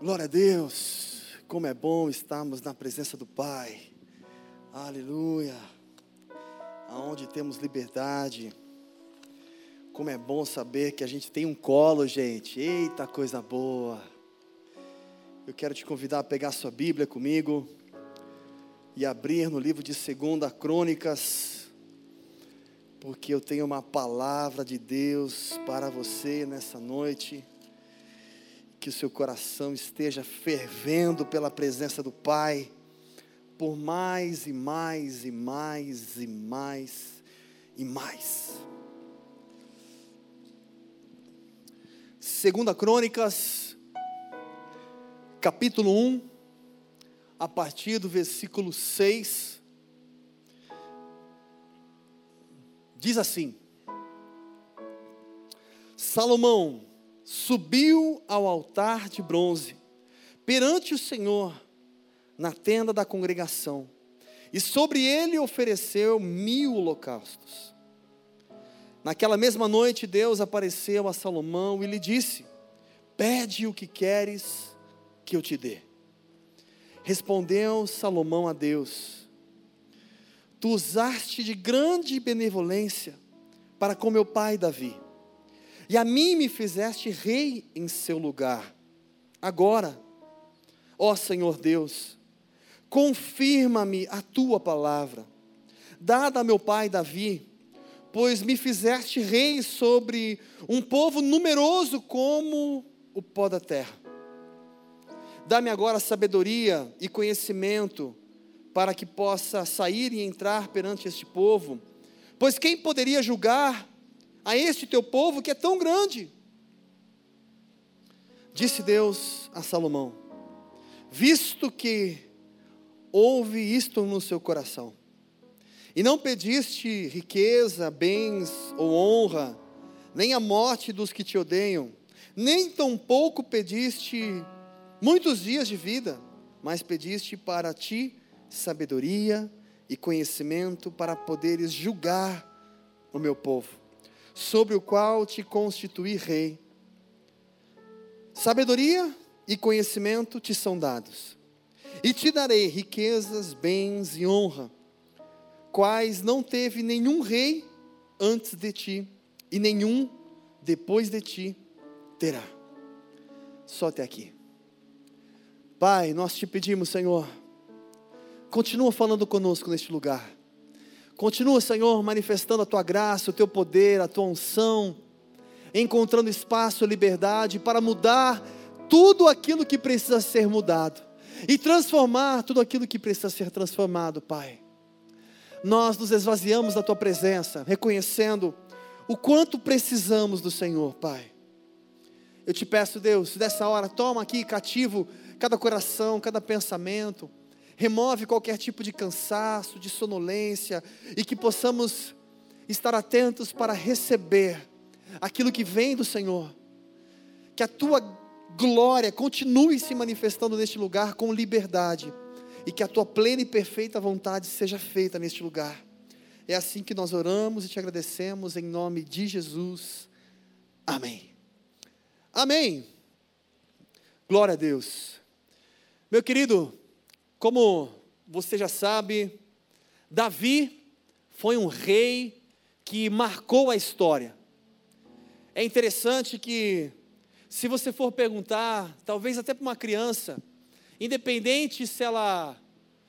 Glória a Deus, como é bom estarmos na presença do Pai, aleluia, aonde temos liberdade, como é bom saber que a gente tem um colo, gente, eita coisa boa. Eu quero te convidar a pegar sua Bíblia comigo e abrir no livro de 2 Crônicas, porque eu tenho uma palavra de Deus para você nessa noite que o seu coração esteja fervendo pela presença do Pai, por mais e mais e mais e mais e mais. Segunda Crônicas, capítulo 1, a partir do versículo 6, diz assim: Salomão subiu ao altar de bronze perante o Senhor na tenda da congregação, e sobre ele ofereceu mil holocaustos. Naquela mesma noite, Deus apareceu a Salomão e lhe disse: Pede o que queres que eu te dê. Respondeu Salomão a Deus: Tu usaste de grande benevolência para com meu pai Davi e a mim me fizeste rei em seu lugar. Agora, ó Senhor Deus, confirma-me a tua palavra, dada a meu pai Davi, pois me fizeste rei sobre um povo numeroso como o pó da terra. Dá-me agora sabedoria e conhecimento para que possa sair e entrar perante este povo, pois quem poderia julgar a este teu povo que é tão grande. Disse Deus a Salomão: Visto que houve isto no seu coração, e não pediste riqueza, bens ou honra, nem a morte dos que te odeiam, nem tampouco pediste muitos dias de vida, mas pediste para ti sabedoria e conhecimento para poderes julgar o meu povo sobre o qual te constituí rei. Sabedoria e conhecimento te são dados, e te darei riquezas, bens e honra, quais não teve nenhum rei antes de ti, e nenhum depois de ti terá. Só até aqui. Pai, nós te pedimos, Senhor, continua falando conosco neste lugar Continua, Senhor, manifestando a tua graça, o teu poder, a tua unção, encontrando espaço liberdade para mudar tudo aquilo que precisa ser mudado e transformar tudo aquilo que precisa ser transformado, Pai. Nós nos esvaziamos da tua presença, reconhecendo o quanto precisamos do Senhor, Pai. Eu te peço, Deus, dessa hora, toma aqui cativo cada coração, cada pensamento remove qualquer tipo de cansaço, de sonolência, e que possamos estar atentos para receber aquilo que vem do Senhor. Que a tua glória continue se manifestando neste lugar com liberdade, e que a tua plena e perfeita vontade seja feita neste lugar. É assim que nós oramos e te agradecemos em nome de Jesus. Amém. Amém. Glória a Deus. Meu querido, como você já sabe, Davi foi um rei que marcou a história. É interessante que, se você for perguntar, talvez até para uma criança, independente se ela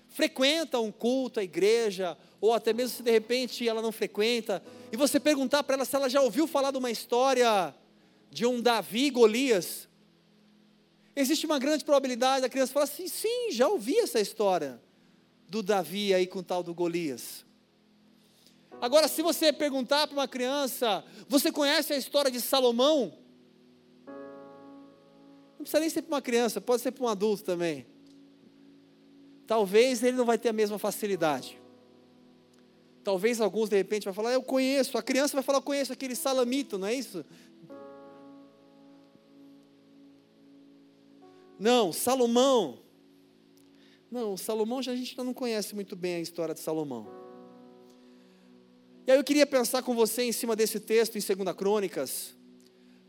frequenta um culto, a igreja, ou até mesmo se de repente ela não frequenta, e você perguntar para ela se ela já ouviu falar de uma história de um Davi e Golias, Existe uma grande probabilidade da criança falar assim: sim, já ouvi essa história do Davi aí com o tal do Golias. Agora, se você perguntar para uma criança, você conhece a história de Salomão? Não precisa nem ser para uma criança, pode ser para um adulto também. Talvez ele não vai ter a mesma facilidade. Talvez alguns de repente vai falar, eu conheço. A criança vai falar, eu conheço aquele salamito, não é isso? Não, Salomão. Não, Salomão já a gente não conhece muito bem a história de Salomão. E aí eu queria pensar com você em cima desse texto em 2 Crônicas,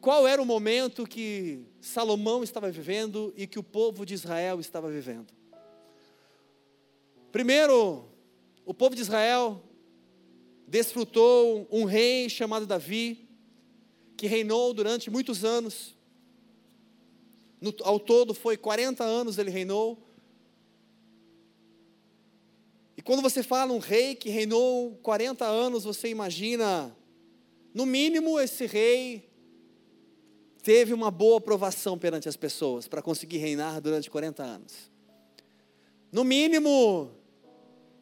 qual era o momento que Salomão estava vivendo e que o povo de Israel estava vivendo. Primeiro, o povo de Israel desfrutou um rei chamado Davi, que reinou durante muitos anos. No, ao todo foi 40 anos ele reinou. E quando você fala um rei que reinou 40 anos, você imagina, no mínimo, esse rei teve uma boa aprovação perante as pessoas para conseguir reinar durante 40 anos. No mínimo,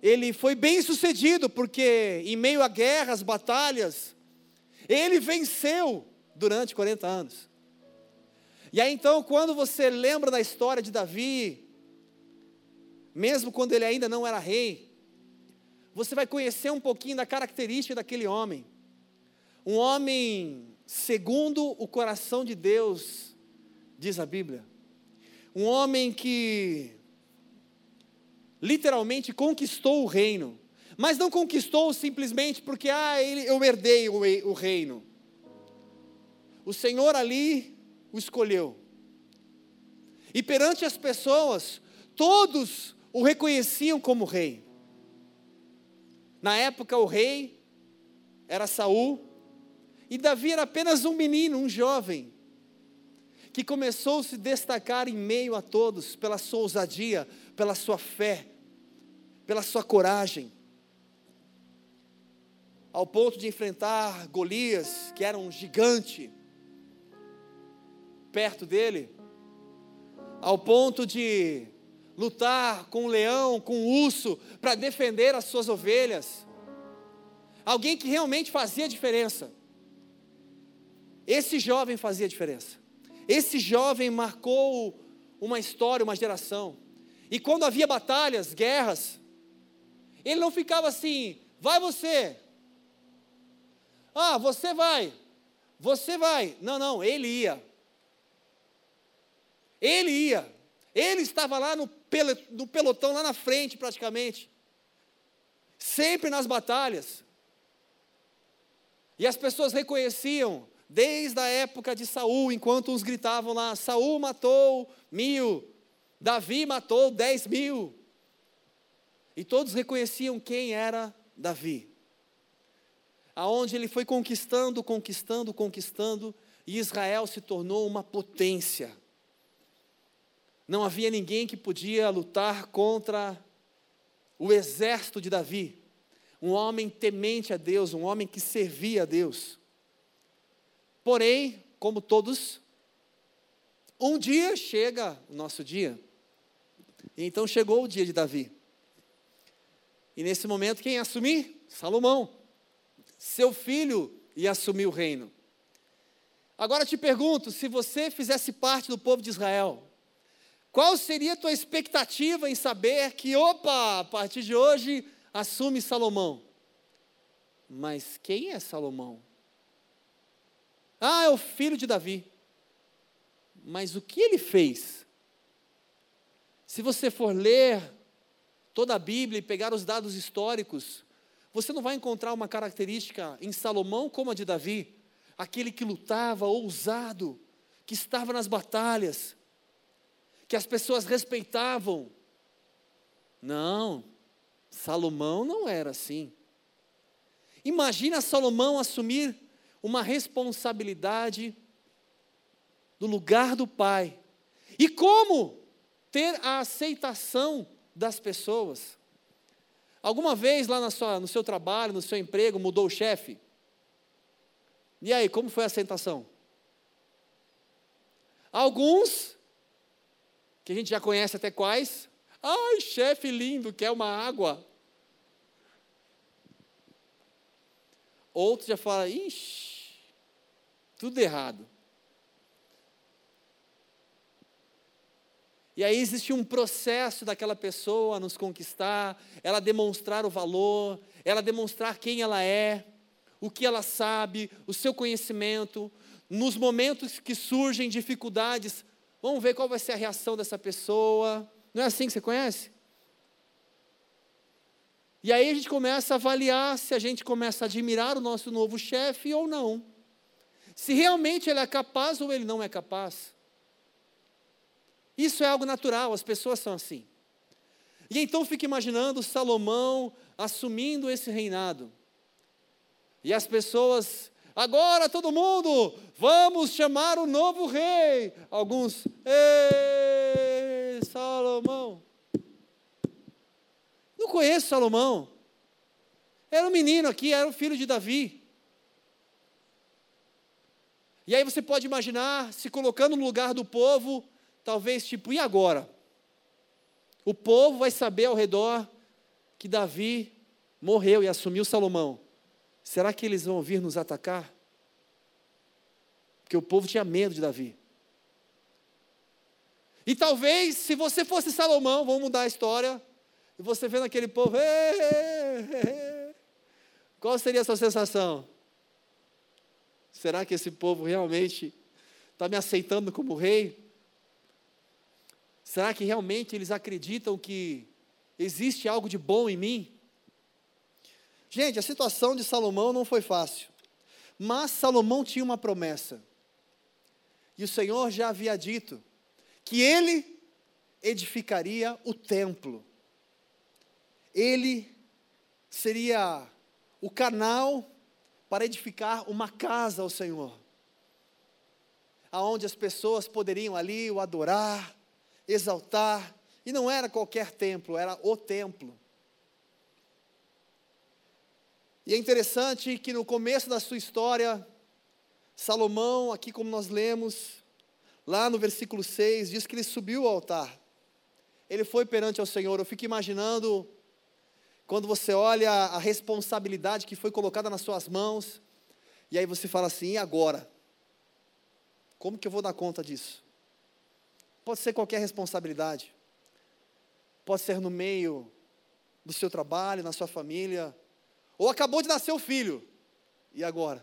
ele foi bem sucedido, porque em meio a guerras, batalhas, ele venceu durante 40 anos. E aí então, quando você lembra da história de Davi, mesmo quando ele ainda não era rei, você vai conhecer um pouquinho da característica daquele homem. Um homem segundo o coração de Deus, diz a Bíblia. Um homem que literalmente conquistou o reino, mas não conquistou simplesmente porque ah, ele, eu herdei o, o reino. O Senhor ali o escolheu. E perante as pessoas, todos o reconheciam como rei. Na época o rei era Saul, e Davi era apenas um menino, um jovem, que começou a se destacar em meio a todos pela sua ousadia, pela sua fé, pela sua coragem, ao ponto de enfrentar Golias, que era um gigante, perto dele, ao ponto de lutar com o leão, com o urso, para defender as suas ovelhas. Alguém que realmente fazia diferença. Esse jovem fazia diferença. Esse jovem marcou uma história, uma geração. E quando havia batalhas, guerras, ele não ficava assim, vai você. Ah, você vai. Você vai. Não, não, ele ia. Ele ia. Ele estava lá no, pelotão, lá na frente, praticamente. Sempre nas batalhas. E as pessoas reconheciam desde a época de Saul, enquanto uns gritavam lá: Saul matou mil, Davi matou dez mil. E todos reconheciam quem era Davi. Aonde ele foi conquistando, conquistando, conquistando, e Israel se tornou uma potência. Não havia ninguém que podia lutar contra o exército de Davi. Um homem temente a Deus, um homem que servia a Deus. Porém, como todos, um dia chega o nosso dia. E então chegou o dia de Davi. E nesse momento, quem assumir? Salomão. Seu filho ia assumir o reino. Agora te pergunto: se você fizesse parte do povo de Israel, qual seria a tua expectativa em saber que, opa, a partir de hoje assume Salomão? Mas quem é Salomão? Ah, é o filho de Davi. Mas o que ele fez? Se você for ler toda a Bíblia e pegar os dados históricos, você não vai encontrar uma característica em Salomão como a de Davi, aquele que lutava, ousado, que estava nas batalhas, que as pessoas respeitavam. Não, Salomão não era assim. Imagina Salomão assumir uma responsabilidade no lugar do pai. E como ter a aceitação das pessoas? Alguma vez lá na sua, no seu trabalho, no seu emprego, mudou o chefe? E aí, como foi a aceitação? Alguns, que a gente já conhece até quais, ai, chefe lindo, quer uma água. Outros já falam, ixi, tudo errado. E aí existe um processo daquela pessoa nos conquistar, ela demonstrar o valor, ela demonstrar quem ela é, o que ela sabe, o seu conhecimento. Nos momentos que surgem dificuldades, vamos ver qual vai ser a reação dessa pessoa. Não é assim que você conhece? E aí a gente começa a avaliar se a gente começa a admirar o nosso novo chefe ou não. se realmente ele é capaz ou ele não é capaz. Isso é algo natural, as pessoas são assim. E então fica imaginando Salomão assumindo esse reinado. E as pessoas, agora todo mundo, vamos chamar o novo rei. Alguns, ei, Salomão. Não conheço Salomão. Era um menino aqui, era o filho de Davi. E aí você pode imaginar se colocando no lugar do povo, talvez tipo, e agora? O povo vai saber ao redor que Davi morreu e assumiu Salomão. Será que eles vão vir nos atacar? Porque o povo tinha medo de Davi. E talvez, se você fosse Salomão, vamos mudar a história, e você vendo aquele povo, qual seria a sua sensação? Será que esse povo realmente está me aceitando como rei? Será que realmente eles acreditam que existe algo de bom em mim? Gente, a situação de Salomão não foi fácil, mas Salomão tinha uma promessa, e o Senhor já havia dito que ele edificaria o templo, ele seria o canal para edificar uma casa ao Senhor, aonde as pessoas poderiam ali o adorar, exaltar, e não era qualquer templo, era o templo. E é interessante que no começo da sua história, Salomão, aqui como nós lemos, lá no versículo 6, diz que ele subiu ao altar. Ele foi perante ao Senhor. Eu fico imaginando quando você olha a responsabilidade que foi colocada nas suas mãos, e aí você fala assim: e agora? Como que eu vou dar conta disso? Pode ser qualquer responsabilidade, pode ser no meio do seu trabalho, na sua família, ou acabou de nascer o filho, e agora?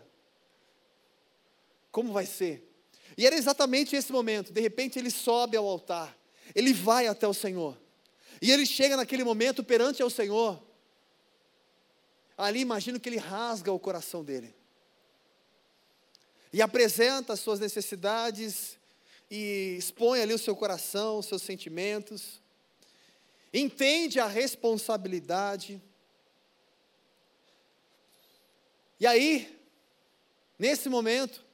Como vai ser? E era exatamente esse momento, de repente ele sobe ao altar, ele vai até o Senhor, e ele chega naquele momento perante ao Senhor, ali imagino que ele rasga o coração dele. E apresenta as suas necessidades e expõe ali o seu coração, os seus sentimentos. Entende a responsabilidade. E aí, nesse momento,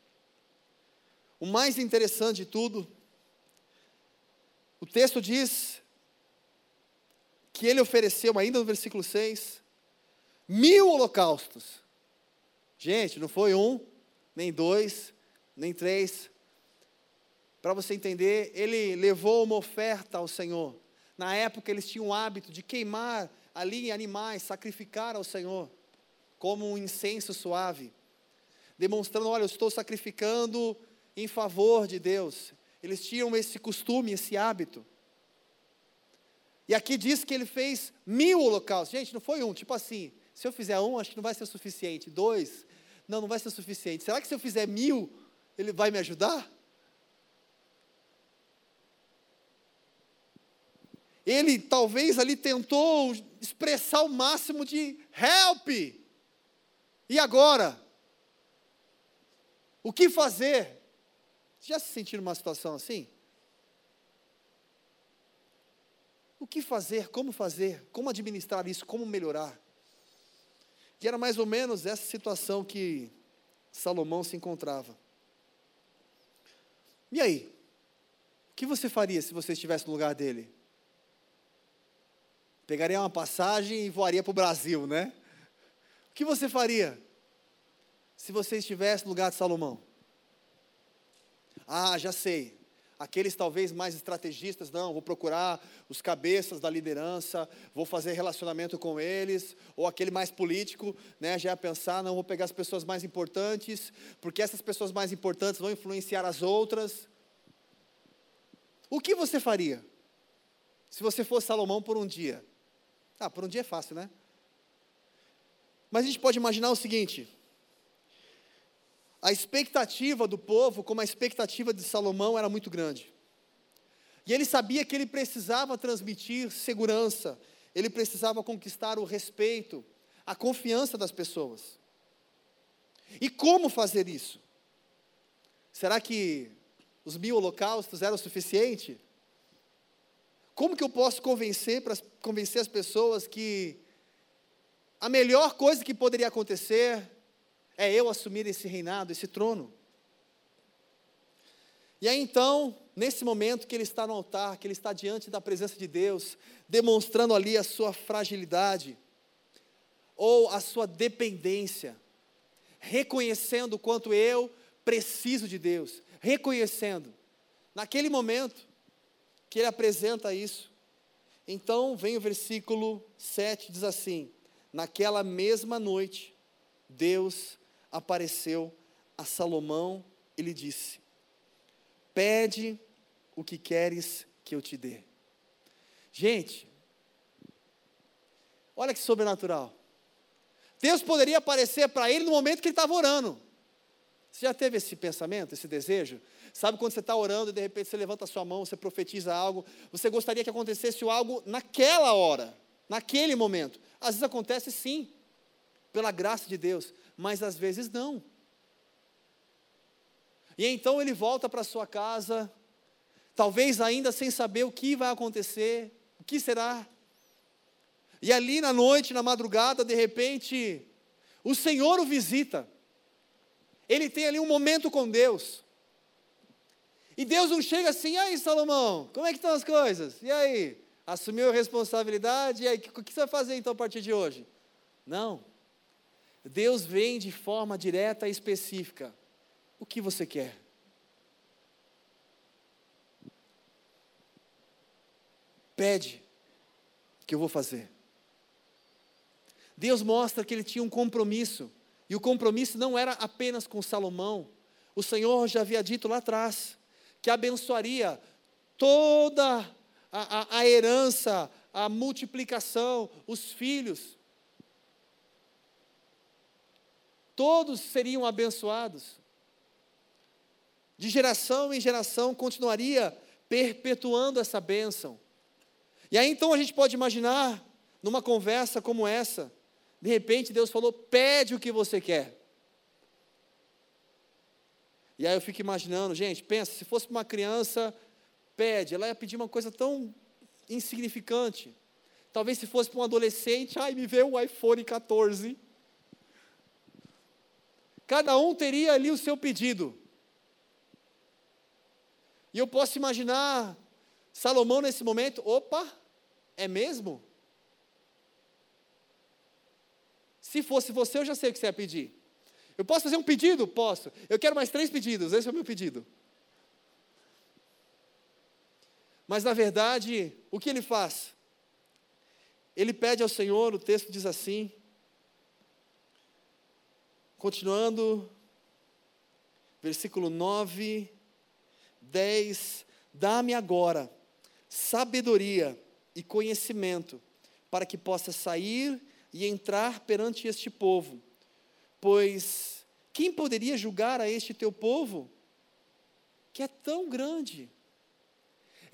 o mais interessante de tudo, o texto diz que ele ofereceu, ainda no versículo 6, mil holocaustos. Gente, não foi um, nem dois, nem três. Para você entender, ele levou uma oferta ao Senhor. Na época eles tinham o hábito de queimar ali animais, sacrificar ao Senhor, como um incenso suave, demonstrando: olha, eu estou sacrificando em favor de Deus. Eles tinham esse costume, esse hábito. E aqui diz que ele fez mil holocaustos. Gente, não foi um, tipo assim, se eu fizer um, acho que não vai ser suficiente. Dois, não, não vai ser suficiente. Será que se eu fizer mil, ele vai me ajudar? Ele talvez ali tentou expressar o máximo de help. E agora? O que fazer? Já se sentiram numa situação assim? O que fazer? Como fazer? Como administrar isso? Como melhorar? E era mais ou menos essa situação que Salomão se encontrava. E aí? O que você faria se você estivesse no lugar dele? Pegaria uma passagem e voaria para o Brasil, né? O que você faria se você estivesse no lugar de Salomão? Ah, já sei aqueles talvez mais estrategistas, não, vou procurar os cabeças da liderança, vou fazer relacionamento com eles, ou aquele mais político, né, já ia pensar, não, vou pegar as pessoas mais importantes, porque essas pessoas mais importantes vão influenciar as outras. O que você faria se você fosse Salomão por um dia? Ah, por um dia é fácil, né? Mas a gente pode imaginar o seguinte: a expectativa do povo, como a expectativa de Salomão, era muito grande. E ele sabia que ele precisava transmitir segurança, ele precisava conquistar o respeito, a confiança das pessoas. E como fazer isso? Será que os mil holocaustos eram o suficiente? Como que eu posso convencer, para convencer as pessoas que a melhor coisa que poderia acontecer é eu assumir esse reinado, esse trono? E aí então, nesse momento que ele está no altar, que ele está diante da presença de Deus, demonstrando ali a sua fragilidade, ou a sua dependência, reconhecendo o quanto eu preciso de Deus, reconhecendo, naquele momento que ele apresenta isso, então vem o versículo 7, diz assim: Naquela mesma noite, Deus apareceu a Salomão e lhe disse: Pede o que queres que eu te dê. Gente, olha que sobrenatural. Deus poderia aparecer para ele no momento que ele estava orando. Você já teve esse pensamento, esse desejo? Sabe quando você está orando e de repente você levanta a sua mão, você profetiza algo, você gostaria que acontecesse algo naquela hora, naquele momento. Às vezes acontece sim, pela graça de Deus, mas às vezes não. E então ele volta para sua casa, talvez ainda sem saber o que vai acontecer, o que será e ali na noite, na madrugada, de repente, o Senhor o visita. Ele tem ali um momento com Deus. E Deus não chega assim, e aí, Salomão, como é que estão as coisas? E aí? Assumiu a responsabilidade, e aí, o que você vai fazer então a partir de hoje? Não. Deus vem de forma direta e específica. O que você quer? Pede, que eu vou fazer. Deus mostra que ele tinha um compromisso, e o compromisso não era apenas com Salomão. O Senhor já havia dito lá atrás que abençoaria toda a, a, a herança, a multiplicação, os filhos. Todos seriam abençoados. De geração em geração continuaria perpetuando essa bênção. E aí então a gente pode imaginar, numa conversa como essa, de repente Deus falou: pede o que você quer. E aí eu fico imaginando, gente, pensa, se fosse uma criança, pede, ela ia pedir uma coisa tão insignificante. Talvez se fosse para um adolescente, ai, me vê o iPhone 14. Cada um teria ali o seu pedido. E eu posso imaginar Salomão nesse momento, opa, é mesmo? Se fosse você, eu já sei o que você ia pedir. Eu posso fazer um pedido? Posso. Eu quero mais três pedidos, esse é o meu pedido. Mas na verdade, o que ele faz? Ele pede ao Senhor, o texto diz assim, continuando, versículo 9, 10: Dá-me agora sabedoria e conhecimento, para que possa sair e entrar perante este povo. Pois quem poderia julgar a este teu povo, que é tão grande?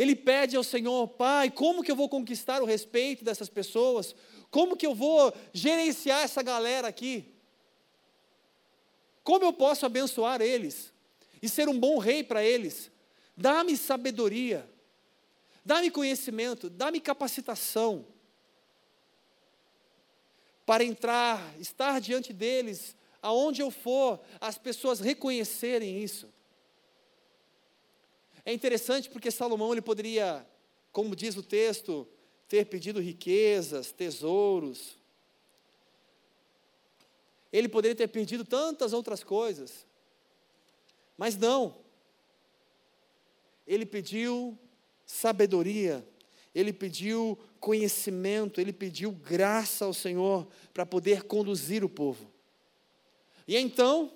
Ele pede ao Senhor, Pai, como que eu vou conquistar o respeito dessas pessoas? Como que eu vou gerenciar essa galera aqui? Como eu posso abençoar eles e ser um bom rei para eles? Dá-me sabedoria, dá-me conhecimento, dá-me capacitação para entrar, estar diante deles, aonde eu for, as pessoas reconhecerem isso. É interessante porque Salomão ele poderia, como diz o texto, ter pedido riquezas, tesouros. Ele poderia ter pedido tantas outras coisas. Mas não. Ele pediu sabedoria, ele pediu conhecimento, ele pediu graça ao Senhor para poder conduzir o povo. E então,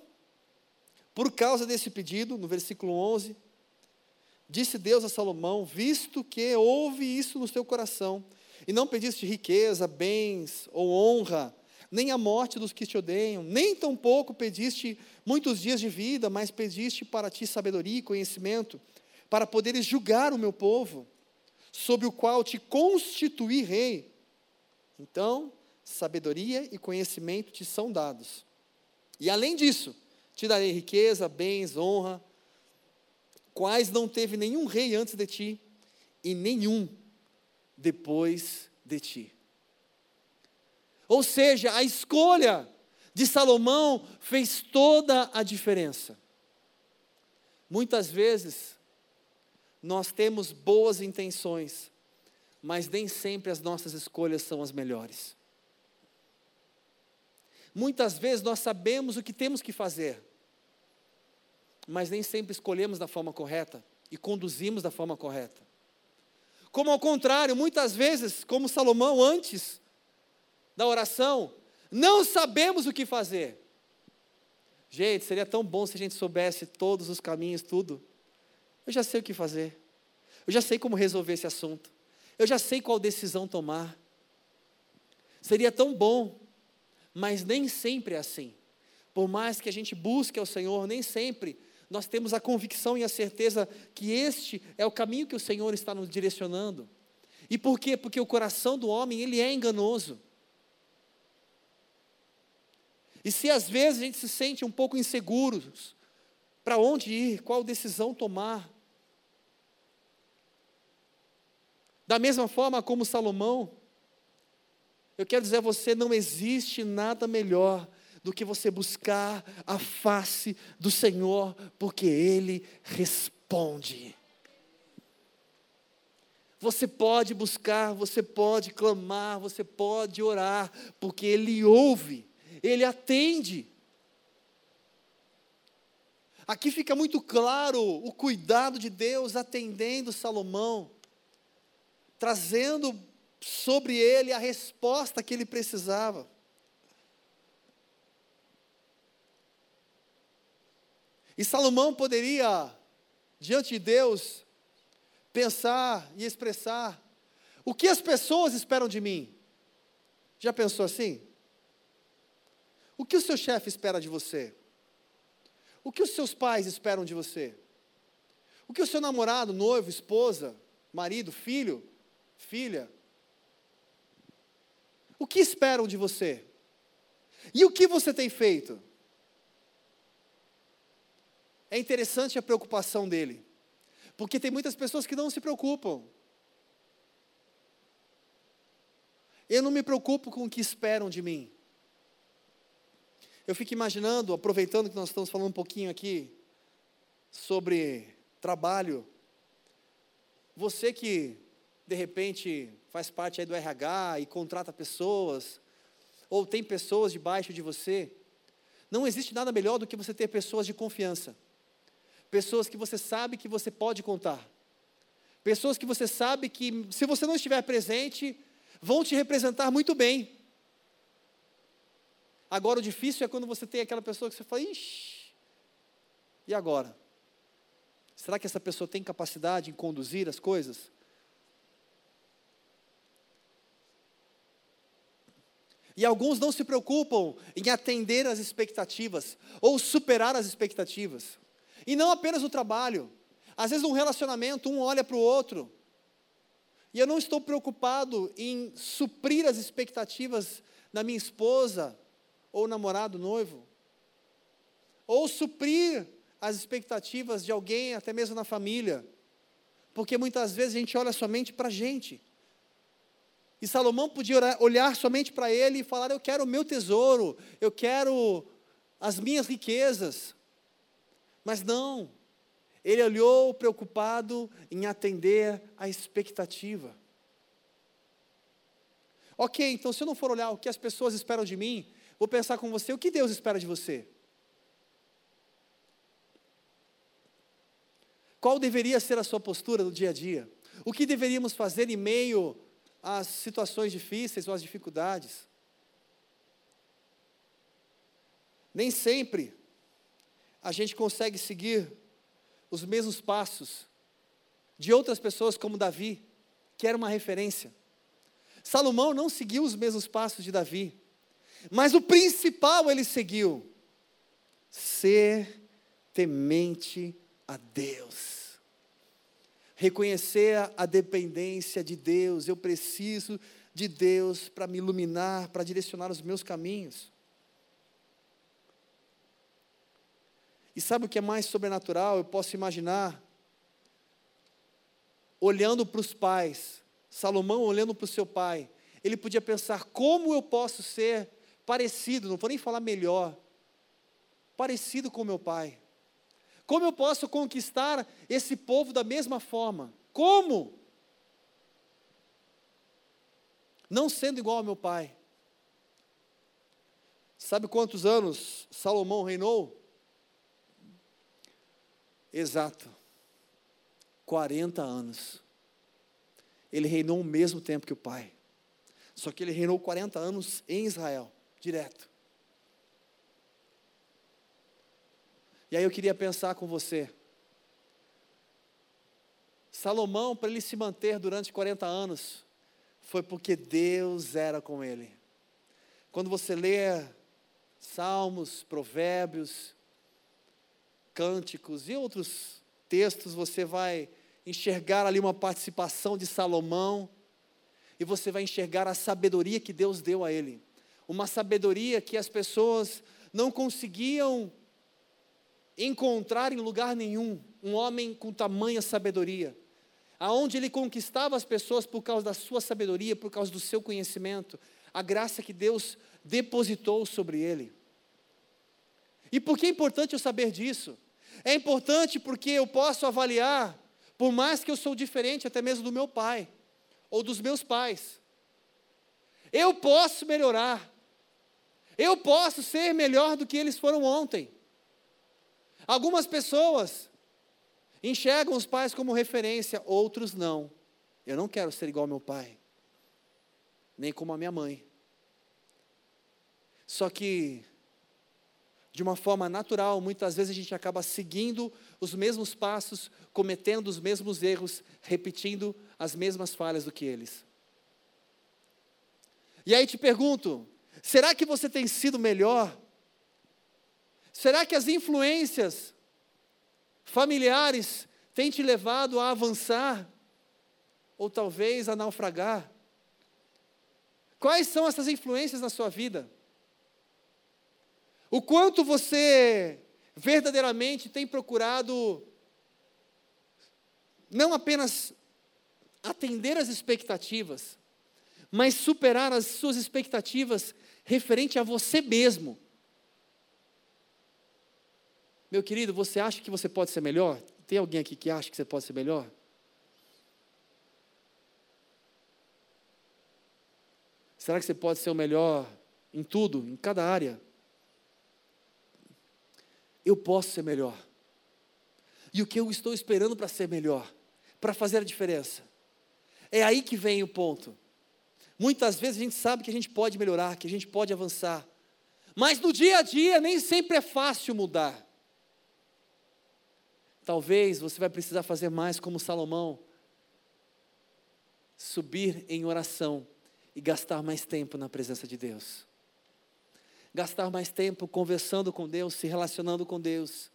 por causa desse pedido, no versículo 11, disse Deus a Salomão: Visto que houve isso no teu coração, e não pediste riqueza, bens ou honra, nem a morte dos que te odeiam, nem tampouco pediste muitos dias de vida, mas pediste para ti sabedoria e conhecimento, para poderes julgar o meu povo sobre o qual te constituí rei. Então, sabedoria e conhecimento te são dados. E além disso, te darei riqueza, bens, honra, quais não teve nenhum rei antes de ti, e nenhum depois de ti. Ou seja, a escolha de Salomão fez toda a diferença. Muitas vezes, nós temos boas intenções, mas nem sempre as nossas escolhas são as melhores. Muitas vezes nós sabemos o que temos que fazer, mas nem sempre escolhemos da forma correta e conduzimos da forma correta. Como ao contrário, muitas vezes, como Salomão antes da oração, não sabemos o que fazer. Gente, seria tão bom se a gente soubesse todos os caminhos, tudo. Eu já sei o que fazer. Eu já sei como resolver esse assunto. Eu já sei qual decisão tomar. Seria tão bom, mas nem sempre é assim. Por mais que a gente busque ao Senhor, nem sempre nós temos a convicção e a certeza que este é o caminho que o Senhor está nos direcionando. E por quê? Porque o coração do homem, ele é enganoso. E se às vezes a gente se sente um pouco inseguros, para onde ir, qual decisão tomar? Da mesma forma como Salomão, eu quero dizer a você: não existe nada melhor do que você buscar a face do Senhor, porque Ele responde. Você pode buscar, você pode clamar, você pode orar, porque Ele ouve ele atende. Aqui fica muito claro o cuidado de Deus atendendo Salomão, trazendo sobre ele a resposta que ele precisava. E Salomão poderia, diante de Deus, pensar e expressar: o que as pessoas esperam de mim? Já pensou assim? O que o seu chefe espera de você? O que os seus pais esperam de você? O que o seu namorado, noivo, esposa, marido, filho, filha? O que esperam de você? E o que você tem feito? É interessante a preocupação dele, porque tem muitas pessoas que não se preocupam. Eu não me preocupo com o que esperam de mim. Eu fico imaginando, aproveitando que nós estamos falando um pouquinho aqui sobre trabalho, você que de repente faz parte aí do RH e contrata pessoas, ou tem pessoas debaixo de você, não existe nada melhor do que você ter pessoas de confiança. Pessoas que você sabe que você pode contar. Pessoas que você sabe que, se você não estiver presente, vão te representar muito bem. Agora, o difícil é quando você tem aquela pessoa que você fala, ixi, e agora? Será que essa pessoa tem capacidade em conduzir as coisas? E alguns não se preocupam em atender às expectativas ou superar as expectativas. E não apenas no trabalho. Às vezes, um relacionamento, um olha para o outro. E eu não estou preocupado em suprir as expectativas da minha esposa, ou namorado, noivo, ou suprir as expectativas de alguém, até mesmo na família, porque muitas vezes a gente olha somente para a gente. E Salomão podia olhar somente para ele e falar: Eu quero o meu tesouro, eu quero as minhas riquezas. Mas não, ele olhou preocupado em atender a expectativa. Ok, então se eu não for olhar o que as pessoas esperam de mim, Vou pensar com você o que Deus espera de você. Qual deveria ser a sua postura no dia a dia? O que deveríamos fazer em meio às situações difíceis ou às dificuldades? Nem sempre a gente consegue seguir os mesmos passos de outras pessoas, como Davi, que era uma referência. Salomão não seguiu os mesmos passos de Davi. Mas o principal ele seguiu: ser temente a Deus. Reconhecer a dependência de Deus, eu preciso de Deus para me iluminar, para direcionar os meus caminhos. E sabe o que é mais sobrenatural? Eu posso imaginar olhando para os pais, Salomão olhando para o seu pai, ele podia pensar: como eu posso ser parecido, não vou nem falar melhor, parecido com meu pai? Como eu posso conquistar esse povo da mesma forma? Como? Não sendo igual ao meu pai. Sabe quantos anos Salomão reinou? Exato. 40 anos. Ele reinou o mesmo tempo que o pai. Só que ele reinou 40 anos em Israel, direto. E aí eu queria pensar com você. Salomão, para ele se manter durante 40 anos, foi porque Deus era com ele. Quando você lê Salmos, Provérbios, Cânticos e outros textos, você vai enxergar ali uma participação de Salomão e você vai enxergar a sabedoria que Deus deu a ele. Uma sabedoria que as pessoas não conseguiam encontrar em lugar nenhum. Um homem com tamanha sabedoria. Aonde ele conquistava as pessoas por causa da sua sabedoria, por causa do seu conhecimento, a graça que Deus depositou sobre ele. E por que é importante eu saber disso? É importante porque eu posso avaliar, por mais que eu sou diferente até mesmo do meu pai ou dos meus pais. Eu posso melhorar. Eu posso ser melhor do que eles foram ontem. Algumas pessoas enxergam os pais como referência, outros não. Eu não quero ser igual ao meu pai, nem como a minha mãe. Só que, de uma forma natural, muitas vezes a gente acaba seguindo os mesmos passos, cometendo os mesmos erros, repetindo as mesmas falhas do que eles. E aí te pergunto: será que você tem sido melhor? Será que as influências familiares têm te levado a avançar? Ou talvez a naufragar? Quais são essas influências na sua vida? O quanto você verdadeiramente tem procurado não apenas atender às expectativas, mas superar as suas expectativas referente a você mesmo. Meu querido, você acha que você pode ser melhor? Tem alguém aqui que acha que você pode ser melhor? Será que você pode ser o melhor em tudo, em cada área? Eu posso ser melhor. E o que eu estou esperando para ser melhor? Para fazer a diferença? É aí que vem o ponto. Muitas vezes a gente sabe que a gente pode melhorar, que a gente pode avançar. Mas no dia a dia nem sempre é fácil mudar. Talvez você vai precisar fazer mais como Salomão. Subir em oração e gastar mais tempo na presença de Deus. Gastar mais tempo conversando com Deus, se relacionando com Deus.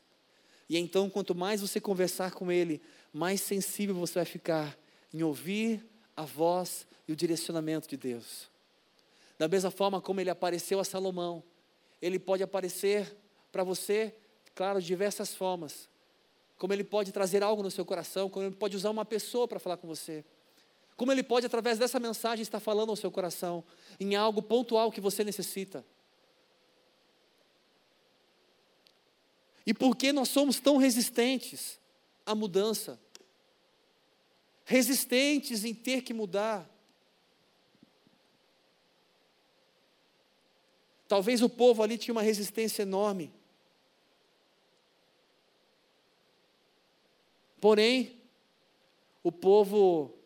E então, quanto mais você conversar com Ele, mais sensível você vai ficar em ouvir a voz e o direcionamento de Deus. Da mesma forma como ele apareceu a Salomão, ele pode aparecer para você, claro, de diversas formas como Ele pode trazer algo no seu coração, como Ele pode usar uma pessoa para falar com você. Como Ele pode, através dessa mensagem, estar falando ao seu coração, em algo pontual que você necessita. E por que nós somos tão resistentes à mudança? Resistentes em ter que mudar. Talvez o povo ali tinha uma resistência enorme. Porém, o povo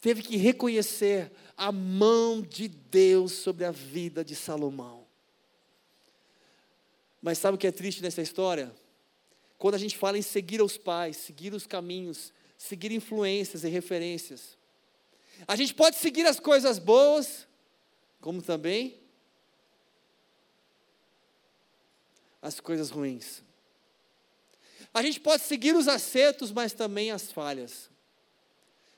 teve que reconhecer a mão de Deus sobre a vida de Salomão. Mas sabe o que é triste nessa história? Quando a gente fala em seguir os pais, seguir os caminhos, seguir influências e referências. A gente pode seguir as coisas boas, como também as coisas ruins. A gente pode seguir os acertos, mas também as falhas.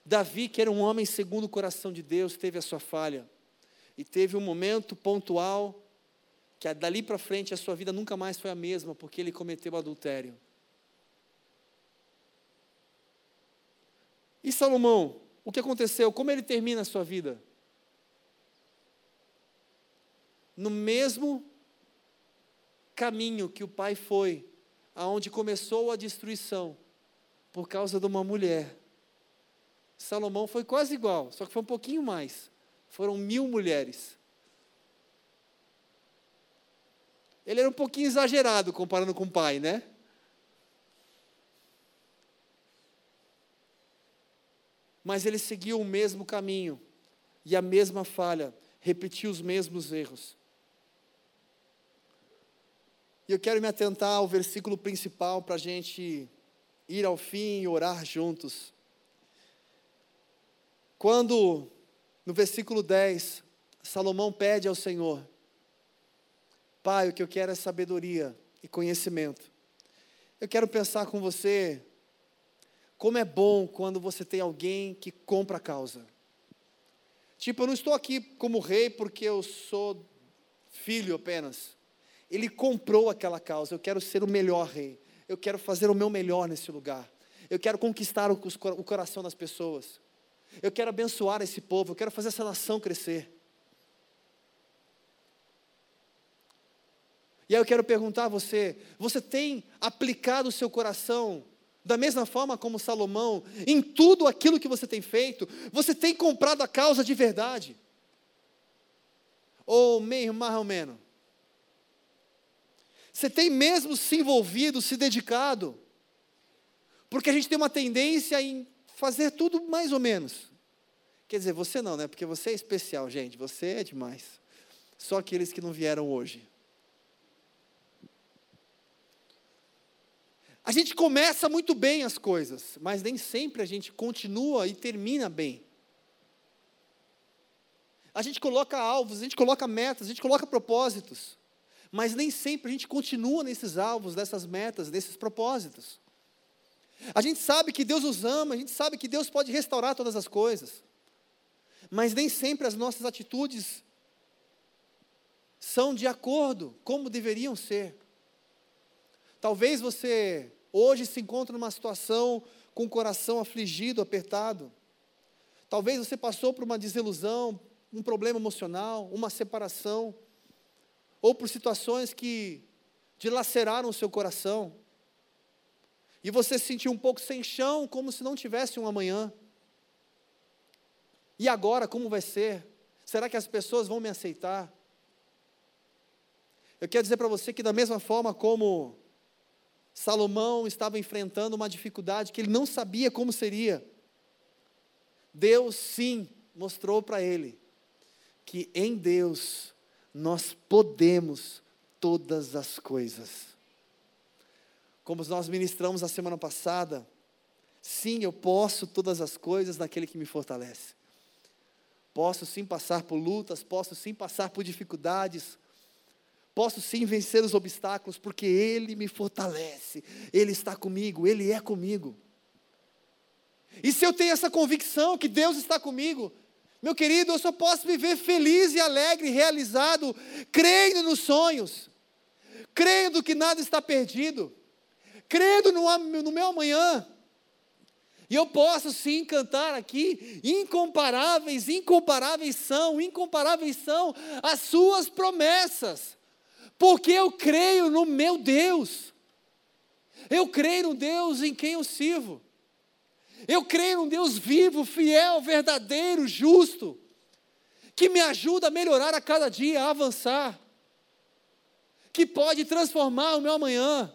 Davi, que era um homem segundo o coração de Deus, teve a sua falha. E teve um momento pontual que dali para frente a sua vida nunca mais foi a mesma, porque ele cometeu adultério. E Salomão, o que aconteceu? Como ele termina a sua vida? No mesmo caminho que o pai foi, aonde começou a destruição, por causa de uma mulher. Salomão foi quase igual, só que foi um pouquinho mais. Foram mil mulheres. Ele era um pouquinho exagerado comparando com o pai, né? Mas ele seguiu o mesmo caminho e a mesma falha, repetiu os mesmos erros. E eu quero me atentar ao versículo principal para a gente ir ao fim e orar juntos. Quando, no versículo 10, Salomão pede ao Senhor: Pai, o que eu quero é sabedoria e conhecimento. Eu quero pensar com você como é bom quando você tem alguém que compra a causa. Tipo, eu não estou aqui como rei porque eu sou filho apenas. Ele comprou aquela causa. Eu quero ser o melhor rei. Eu quero fazer o meu melhor nesse lugar. Eu quero conquistar o coração das pessoas. Eu quero abençoar esse povo. Eu quero fazer essa nação crescer. E aí eu quero perguntar a você: você tem aplicado o seu coração da mesma forma como Salomão, em tudo aquilo que você tem feito, você tem comprado a causa de verdade. Ou meio mais ou menos. Você tem mesmo se envolvido, se dedicado. Porque a gente tem uma tendência em fazer tudo mais ou menos. Quer dizer, você não, né? Porque você é especial, gente. Você é demais. Só aqueles que não vieram hoje. A gente começa muito bem as coisas, mas nem sempre a gente continua e termina bem. A gente coloca alvos, a gente coloca metas, a gente coloca propósitos, mas nem sempre a gente continua nesses alvos, nessas metas, nesses propósitos. A gente sabe que Deus nos ama, a gente sabe que Deus pode restaurar todas as coisas, mas nem sempre as nossas atitudes são de acordo como deveriam ser. Talvez você hoje se encontre numa situação com o coração afligido, apertado. Talvez você passou por uma desilusão, um problema emocional, uma separação, ou por situações que dilaceraram o seu coração. E você se sentiu um pouco sem chão, como se não tivesse um amanhã. E agora, como vai ser? Será que as pessoas vão me aceitar? Eu quero dizer para você que, da mesma forma como Salomão estava enfrentando uma dificuldade que ele não sabia como seria. Deus sim mostrou para ele que em Deus nós podemos todas as coisas. Como nós ministramos a semana passada, sim, eu posso todas as coisas naquele que me fortalece. Posso sim passar por lutas, posso sim passar por dificuldades, Posso sim vencer os obstáculos, porque Ele me fortalece, Ele está comigo, Ele é comigo. E se eu tenho essa convicção que Deus está comigo, meu querido, eu só posso viver feliz e alegre, realizado, crendo nos sonhos, crendo que nada está perdido, crendo no, no meu amanhã. E eu posso sim cantar aqui, incomparáveis, incomparáveis são, incomparáveis são as suas promessas porque eu creio no meu Deus. Eu creio no Deus em quem eu sirvo. Eu creio num Deus vivo, fiel, verdadeiro, justo, que me ajuda a melhorar a cada dia, a avançar, que pode transformar o meu amanhã,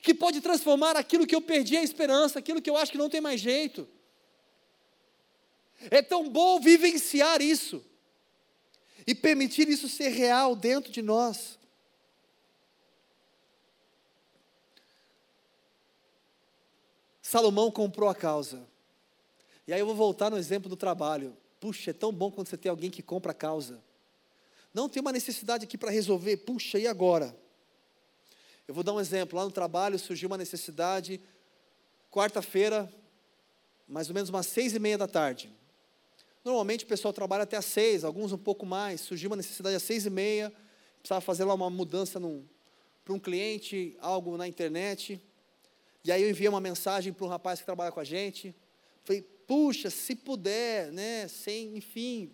que pode transformar aquilo que eu perdi a esperança, aquilo que eu acho que não tem mais jeito. É tão bom vivenciar isso e permitir isso ser real dentro de nós. Salomão comprou a causa. E aí eu vou voltar no exemplo do trabalho. Puxa, é tão bom quando você tem alguém que compra a causa. Não tem uma necessidade aqui para resolver. Puxa, e agora? Eu vou dar um exemplo. Lá no trabalho surgiu uma necessidade, quarta-feira, mais ou menos umas seis e meia da tarde. Normalmente o pessoal trabalha até às seis, alguns um pouco mais. Surgiu uma necessidade às seis e meia, precisava fazer lá uma mudança para um cliente, algo na internet. E aí eu enviei uma mensagem para um rapaz que trabalha com a gente, Falei, puxa, se puder, né? Sem, enfim.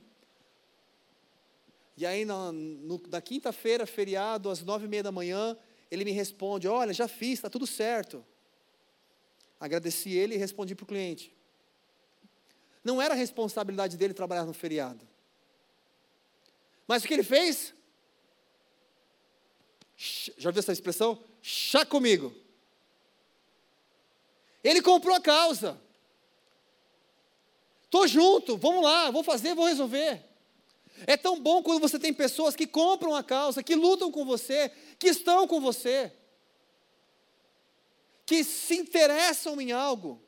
E aí, na, na quinta-feira, feriado, às nove e meia da manhã, ele me responde: Olha, já fiz, está tudo certo. Agradeci ele e respondi para o cliente. Não era responsabilidade dele trabalhar no feriado. Mas o que ele fez? Já viu essa expressão? Chá comigo. Ele comprou a causa. Estou junto, vamos lá, vou fazer, vou resolver. É tão bom quando você tem pessoas que compram a causa, que lutam com você, que estão com você, que se interessam em algo.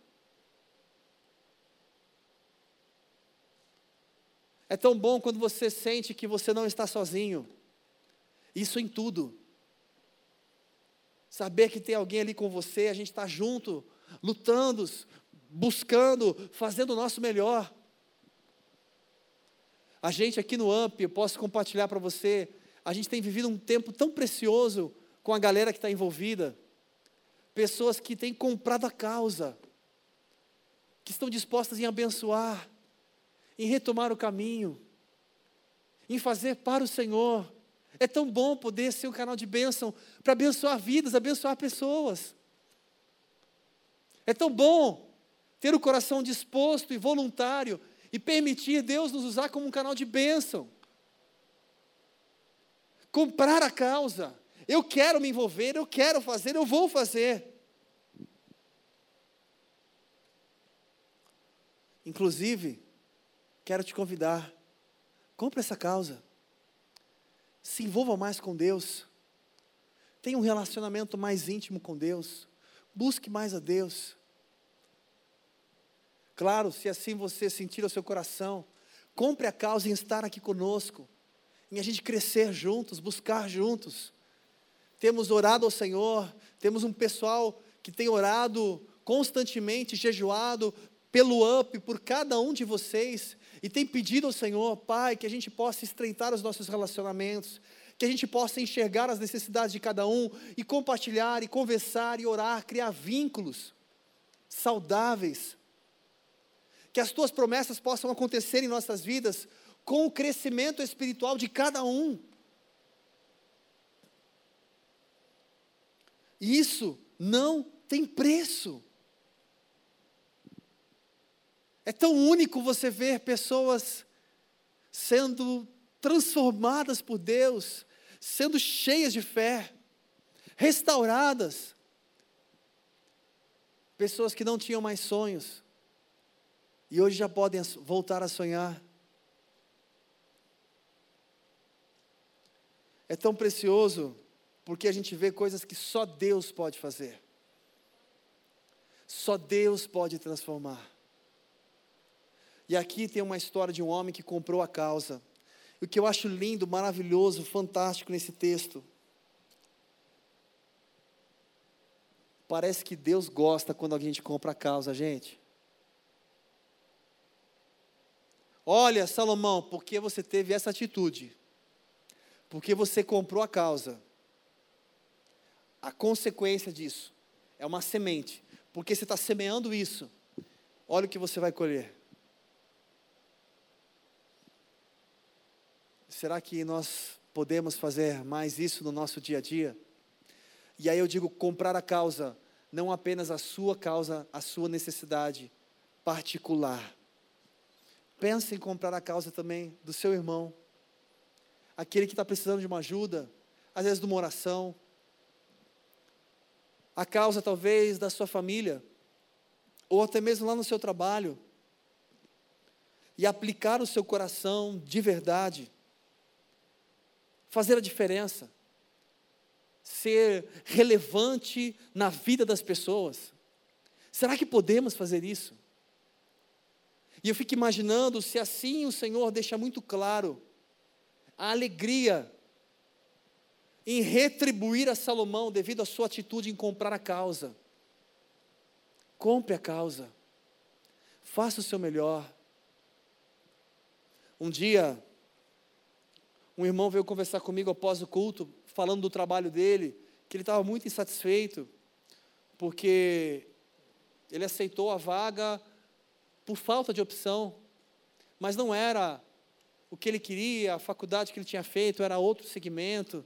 É tão bom quando você sente que você não está sozinho. Isso em tudo. Saber que tem alguém ali com você, a gente está junto, lutando, buscando, fazendo o nosso melhor. A gente aqui no AMP, eu posso compartilhar para você, a gente tem vivido um tempo tão precioso com a galera que está envolvida. Pessoas que têm comprado a causa, que estão dispostas em abençoar, em retomar o caminho, em fazer para o Senhor. É tão bom poder ser um canal de bênção para abençoar vidas, abençoar pessoas. É tão bom ter o coração disposto e voluntário e permitir Deus nos usar como um canal de bênção. Comprar a causa. Eu quero me envolver, eu quero fazer, eu vou fazer. Inclusive, quero te convidar, compre essa causa. Se envolva mais com Deus. Tenha um relacionamento mais íntimo com Deus. Busque mais a Deus. Claro, se assim você sentir o seu coração, compre a causa em estar aqui conosco, em a gente crescer juntos, buscar juntos. Temos orado ao Senhor, temos um pessoal que tem orado constantemente, jejuado pelo UP, por cada um de vocês, e tem pedido ao Senhor, Pai, que a gente possa estreitar os nossos relacionamentos, que a gente possa enxergar as necessidades de cada um e compartilhar e conversar e orar, criar vínculos saudáveis. Que as tuas promessas possam acontecer em nossas vidas com o crescimento espiritual de cada um. Isso não tem preço. É tão único você ver pessoas sendo transformadas por Deus, sendo cheias de fé, restauradas. Pessoas que não tinham mais sonhos e hoje já podem voltar a sonhar. É tão precioso porque a gente vê coisas que só Deus pode fazer. Só Deus pode transformar. E aqui tem uma história de um homem que comprou a causa. E o que eu acho lindo, maravilhoso, fantástico nesse texto. Parece que Deus gosta quando a gente compra a causa, gente. Olha, Salomão, porque você teve essa atitude? Porque você comprou a causa. A consequência disso é uma semente. Porque você está semeando isso. Olha o que você vai colher. Será que nós podemos fazer mais isso no nosso dia a dia? E aí eu digo comprar a causa, não apenas a sua causa, a sua necessidade particular. Pense em comprar a causa também do seu irmão, aquele que está precisando de uma ajuda, às vezes de uma oração, a causa talvez da sua família, ou até mesmo lá no seu trabalho, e aplicar o seu coração de verdade fazer a diferença, ser relevante na vida das pessoas. Será que podemos fazer isso? E eu fico imaginando se assim o Senhor deixa muito claro a alegria em retribuir a Salomão devido à sua atitude em comprar a causa. Compre a causa. Faça o seu melhor. Um dia, um irmão veio conversar comigo após o culto, falando do trabalho dele, que ele estava muito insatisfeito, porque ele aceitou a vaga por falta de opção, mas não era o que ele queria, a faculdade que ele tinha feito, era outro segmento.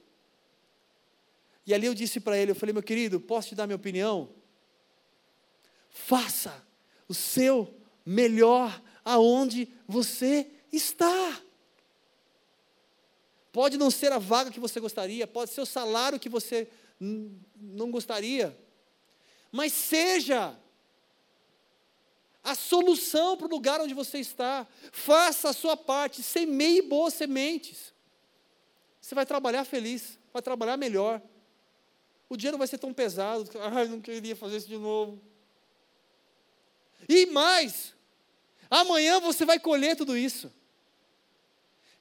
E ali eu disse para ele, eu falei, meu querido, posso te dar minha opinião? Faça o seu melhor aonde você está. Pode não ser a vaga que você gostaria, pode ser o salário que você não gostaria, mas seja a solução para o lugar onde você está. Faça a sua parte, semeie boas sementes. Você vai trabalhar feliz, vai trabalhar melhor. O não vai ser tão pesado. Ai, não queria fazer isso de novo. E mais, amanhã você vai colher tudo isso.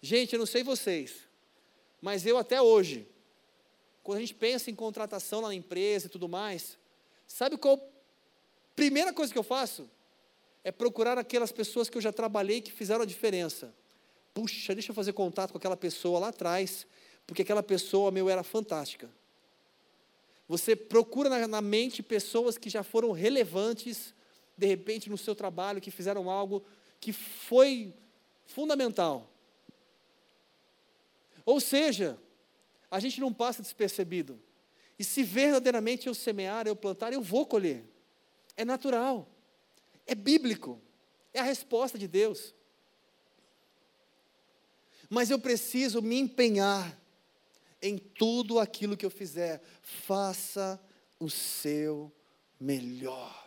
Gente, eu não sei vocês, mas eu até hoje, quando a gente pensa em contratação lá na empresa e tudo mais, sabe qual a primeira coisa que eu faço? é procurar aquelas pessoas que eu já trabalhei que fizeram a diferença. Puxa, deixa eu fazer contato com aquela pessoa lá atrás, porque aquela pessoa, meu, era fantástica. Você procura na, na mente pessoas que já foram relevantes, de repente, no seu trabalho, que fizeram algo que foi fundamental. Ou seja, a gente não passa despercebido. E se verdadeiramente eu semear, eu plantar, eu vou colher. É natural. É bíblico. É a resposta de Deus. Mas eu preciso me empenhar em tudo aquilo que eu fizer. Faça o seu melhor.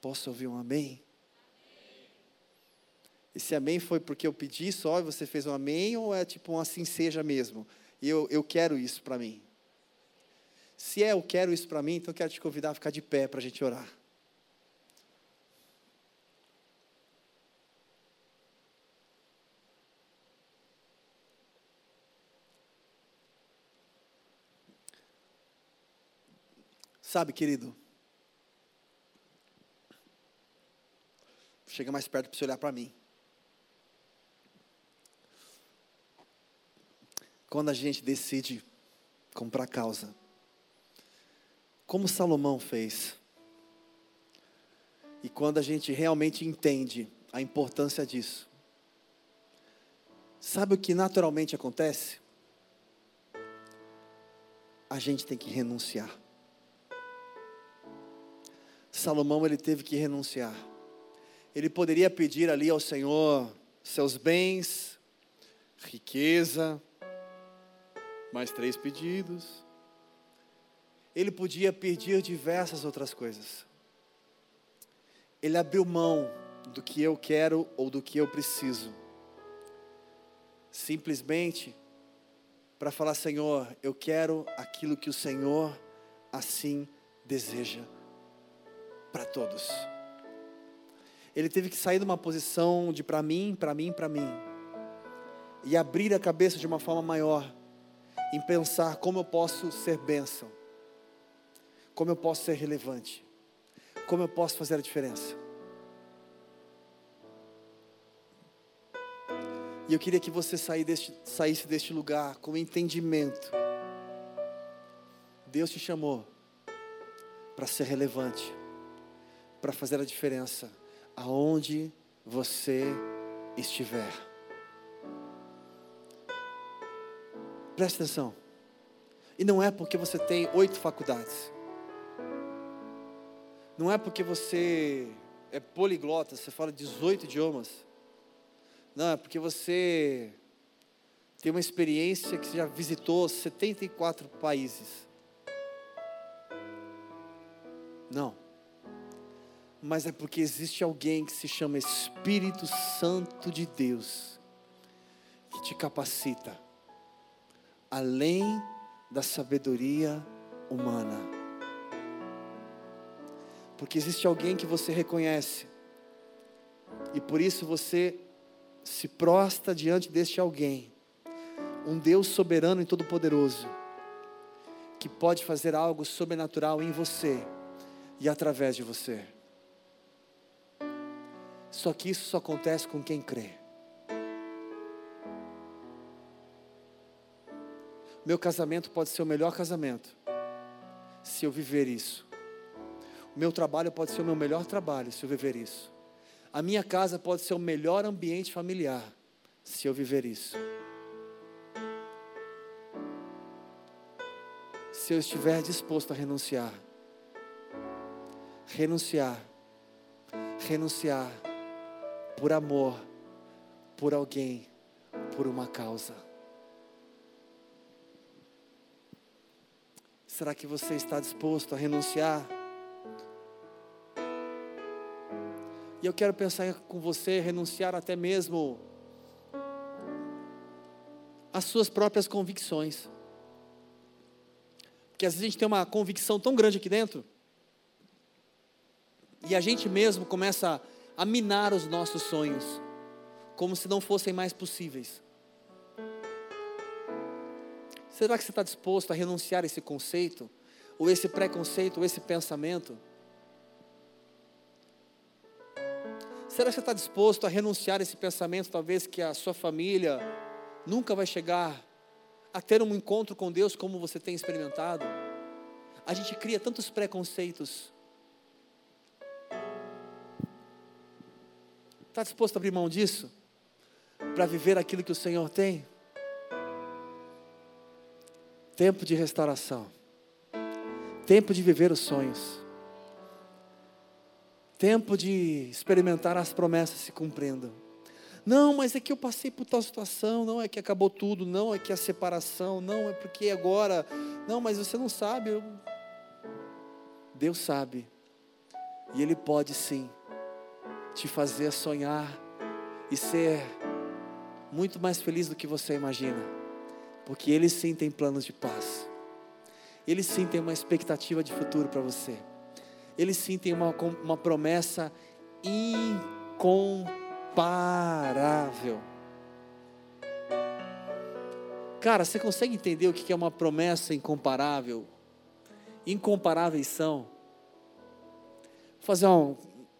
Posso ouvir um amém? Esse amém foi porque eu pedi só e você fez um amém, ou é tipo um assim seja mesmo? E eu, eu quero isso para mim. Se é eu quero isso para mim, então eu quero te convidar a ficar de pé para a gente orar. Sabe, querido, chega mais perto para você olhar para mim. Quando a gente decide comprar causa, como Salomão fez. E quando a gente realmente entende a importância disso, sabe o que naturalmente acontece? A gente tem que renunciar. Salomão ele teve que renunciar. Ele poderia pedir ali ao Senhor seus bens, riqueza, mais três pedidos ele podia pedir diversas outras coisas. Ele abriu mão do que eu quero ou do que eu preciso, simplesmente para falar: Senhor, eu quero aquilo que o Senhor assim deseja para todos. Ele teve que sair de uma posição de para mim, para mim, para mim, e abrir a cabeça de uma forma maior, em pensar como eu posso ser bênção como eu posso ser relevante? Como eu posso fazer a diferença? E eu queria que você saísse deste, saísse deste lugar com entendimento. Deus te chamou para ser relevante, para fazer a diferença aonde você estiver. Preste atenção. E não é porque você tem oito faculdades. Não é porque você é poliglota, você fala 18 idiomas. Não, é porque você tem uma experiência que já visitou 74 países. Não. Mas é porque existe alguém que se chama Espírito Santo de Deus, que te capacita, além da sabedoria humana porque existe alguém que você reconhece, e por isso você se prostra diante deste alguém, um Deus soberano e todo-poderoso, que pode fazer algo sobrenatural em você e através de você. Só que isso só acontece com quem crê. Meu casamento pode ser o melhor casamento se eu viver isso Meu trabalho pode ser o meu melhor trabalho se eu viver isso. A minha casa pode ser o melhor ambiente familiar se eu viver isso. Se eu estiver disposto a renunciar. Renunciar. Renunciar por amor, por alguém, por uma causa. Será que você está disposto a renunciar? E eu quero pensar com você, renunciar até mesmo às suas próprias convicções. Porque às vezes a gente tem uma convicção tão grande aqui dentro, e a gente mesmo começa a minar os nossos sonhos, como se não fossem mais possíveis. Será que você está disposto a renunciar a esse conceito, ou esse preconceito, ou esse pensamento? Será que você está disposto a renunciar a esse pensamento, talvez que a sua família nunca vai chegar a ter um encontro com Deus como você tem experimentado? A gente cria tantos preconceitos. Está disposto a abrir mão disso? Para viver aquilo que o Senhor tem? Tempo de restauração. Tempo de viver os sonhos. Tempo de experimentar as promessas se cumprindo. Não, mas é que eu passei por tal situação, não é que acabou tudo, não é que a separação, não é porque agora, não, mas você não sabe. Eu... Deus sabe. E Ele pode sim te fazer sonhar e ser muito mais feliz do que você imagina. Porque Ele sim tem planos de paz. Ele sim tem uma expectativa de futuro para você. Ele sim tem uma, uma promessa incomparável. Cara, você consegue entender o que é uma promessa incomparável? Incomparáveis são. Vou fazer um,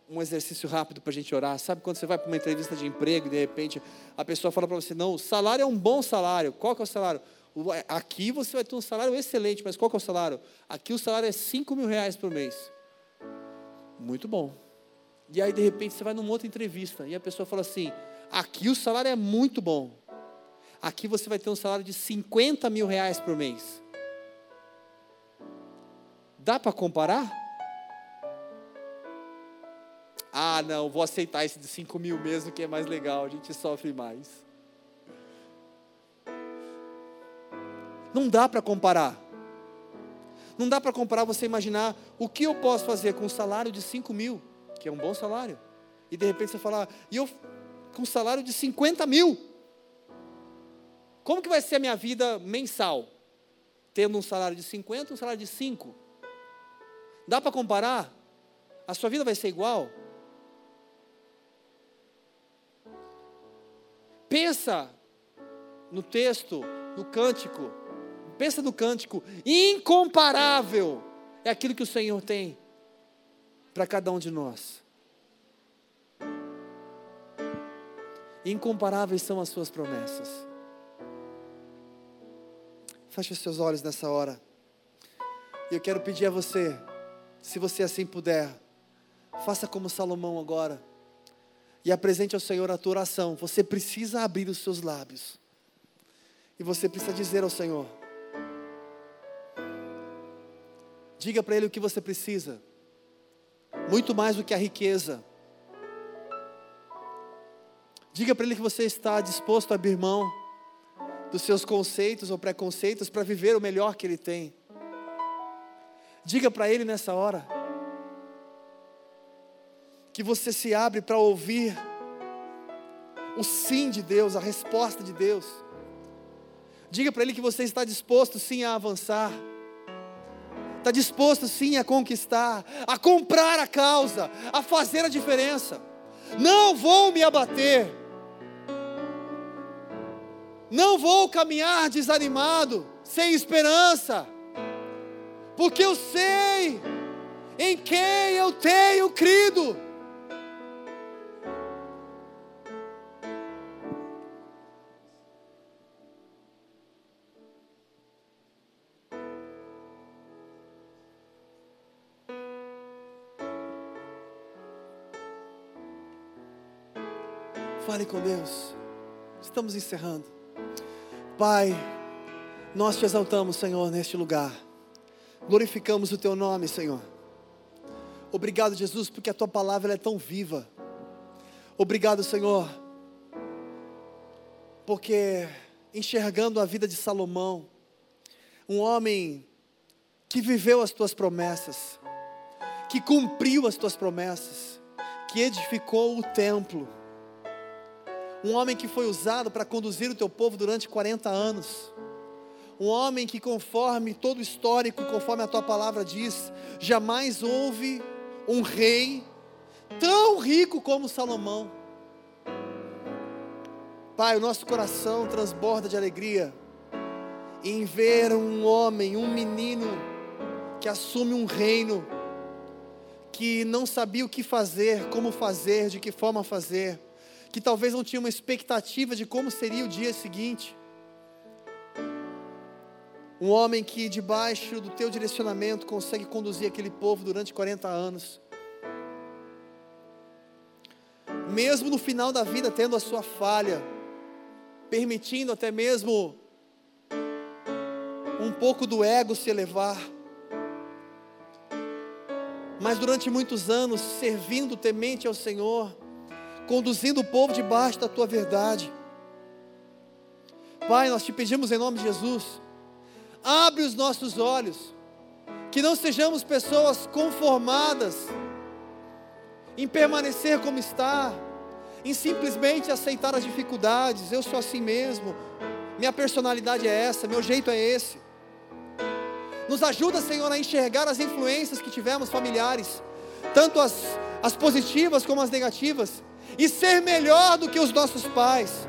um exercício rápido para a gente orar. Sabe quando você vai para uma entrevista de emprego e de repente a pessoa fala para você: não, o salário é um bom salário. Qual que é o salário? É, aqui você vai ter um salário excelente, mas qual que é o salário? Aqui o salário é 5 mil reais por mês. Muito bom. E aí, de repente, você vai numa outra entrevista e a pessoa fala assim: aqui o salário é muito bom. Aqui você vai ter um salário de 50 mil reais por mês. Dá para comparar? Ah, não, vou aceitar esse de 5 mil mesmo, que é mais legal, a gente sofre mais. Não dá para comparar. Não dá para comparar você imaginar o que eu posso fazer com um salário de 5 mil, que é um bom salário, e de repente você falar, e eu com um salário de 50 mil. Como que vai ser a minha vida mensal? Tendo um salário de 50 e um salário de 5. Dá para comparar? A sua vida vai ser igual? Pensa no texto, no cântico. Pensa no cântico. Incomparável é aquilo que o Senhor tem para cada um de nós. Incomparáveis são as suas promessas. Feche os seus olhos nessa hora. E eu quero pedir a você, se você assim puder, faça como Salomão agora e apresente ao Senhor a tua oração, você precisa abrir os seus lábios. E você precisa dizer ao Senhor: Diga para Ele o que você precisa, muito mais do que a riqueza. Diga para Ele que você está disposto a abrir mão dos seus conceitos ou preconceitos para viver o melhor que Ele tem. Diga para Ele nessa hora que você se abre para ouvir o sim de Deus, a resposta de Deus. Diga para Ele que você está disposto sim a avançar, está disposto sim a conquistar, a comprar a causa, a fazer a diferença. Não vou me abater, não vou caminhar desanimado, sem esperança, porque eu sei em quem eu tenho crido. Fale com Deus. Estamos encerrando. Pai, nós te exaltamos, Senhor, neste lugar. Glorificamos o teu nome, Senhor. Obrigado, Jesus, porque a tua palavra é tão viva. Obrigado, Senhor, porque enxergando a vida de Salomão, um homem que viveu as tuas promessas, que cumpriu as tuas promessas, que edificou o templo, um homem que foi usado para conduzir o teu povo durante 40 anos, um homem que, conforme todo o histórico, conforme a tua palavra diz, jamais houve um rei tão rico como Salomão. Pai, o nosso coração transborda de alegria em ver um homem, um menino, que assume um reino, que não sabia o que fazer, como fazer, de que forma fazer, que talvez não tinha uma expectativa de como seria o dia seguinte. Um homem que, debaixo do teu direcionamento, consegue conduzir aquele povo durante 40 anos. Mesmo no final da vida, tendo a sua falha, permitindo até mesmo um pouco do ego se elevar. Mas durante muitos anos, servindo temente ao Senhor, conduzindo o povo debaixo da tua verdade. Pai, nós te pedimos em nome de Jesus, abre os nossos olhos, que não sejamos pessoas conformadas em permanecer como está, em simplesmente aceitar as dificuldades. Eu sou assim mesmo, minha personalidade é essa, meu jeito é esse. Nos ajuda, Senhor, a enxergar as influências que tivemos familiares, tanto as, as positivas como as negativas, e ser melhor do que os nossos pais,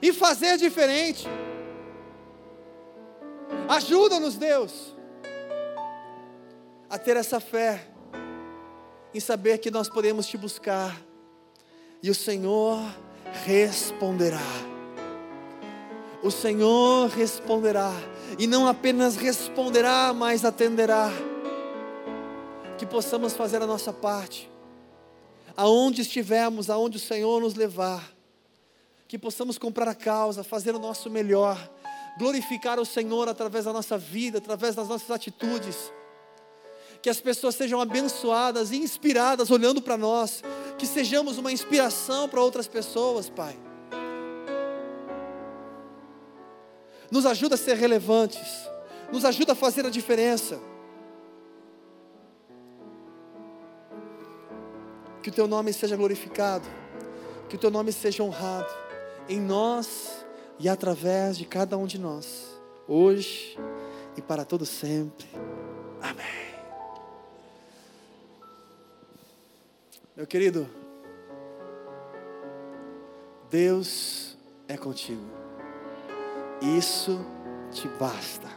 e fazer diferente. Ajuda-nos, Deus, a ter essa fé, em saber que nós podemos te buscar, e o Senhor responderá. O Senhor responderá e não apenas responderá, mas atenderá. Que possamos fazer a nossa parte, aonde estivermos, aonde o Senhor nos levar, que possamos comprar a causa, fazer o nosso melhor, glorificar o Senhor através da nossa vida, através das nossas atitudes. Que as pessoas sejam abençoadas e inspiradas olhando para nós, que sejamos uma inspiração para outras pessoas, Pai. nos ajuda a ser relevantes, nos ajuda a fazer a diferença. Que o teu nome seja glorificado, que o teu nome seja honrado em nós e através de cada um de nós, hoje e para todo sempre. Amém. Meu querido, Deus é contigo. Isso te basta.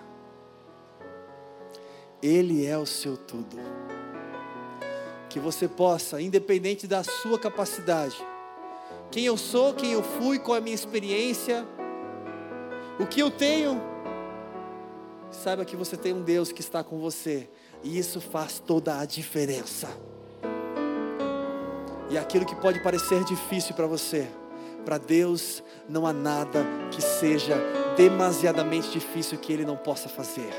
Ele é o seu tudo. Que você possa, independente da sua capacidade, quem eu sou, quem eu fui, qual é a minha experiência, o que eu tenho, saiba que você tem um Deus que está com você, e isso faz toda a diferença. E aquilo que pode parecer difícil para você, para Deus não há nada que seja demasiadamente difícil que Ele não possa fazer.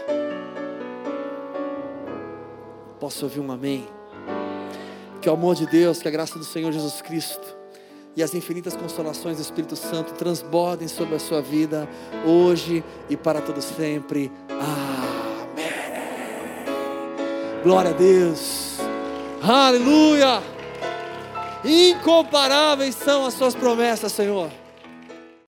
Posso ouvir um amém? Que o amor de Deus, que a graça do Senhor Jesus Cristo e as infinitas consolações do Espírito Santo transbordem sobre a sua vida, hoje e para todo sempre. Amém. Glória a Deus. Aleluia. Incomparáveis são as suas promessas, Senhor.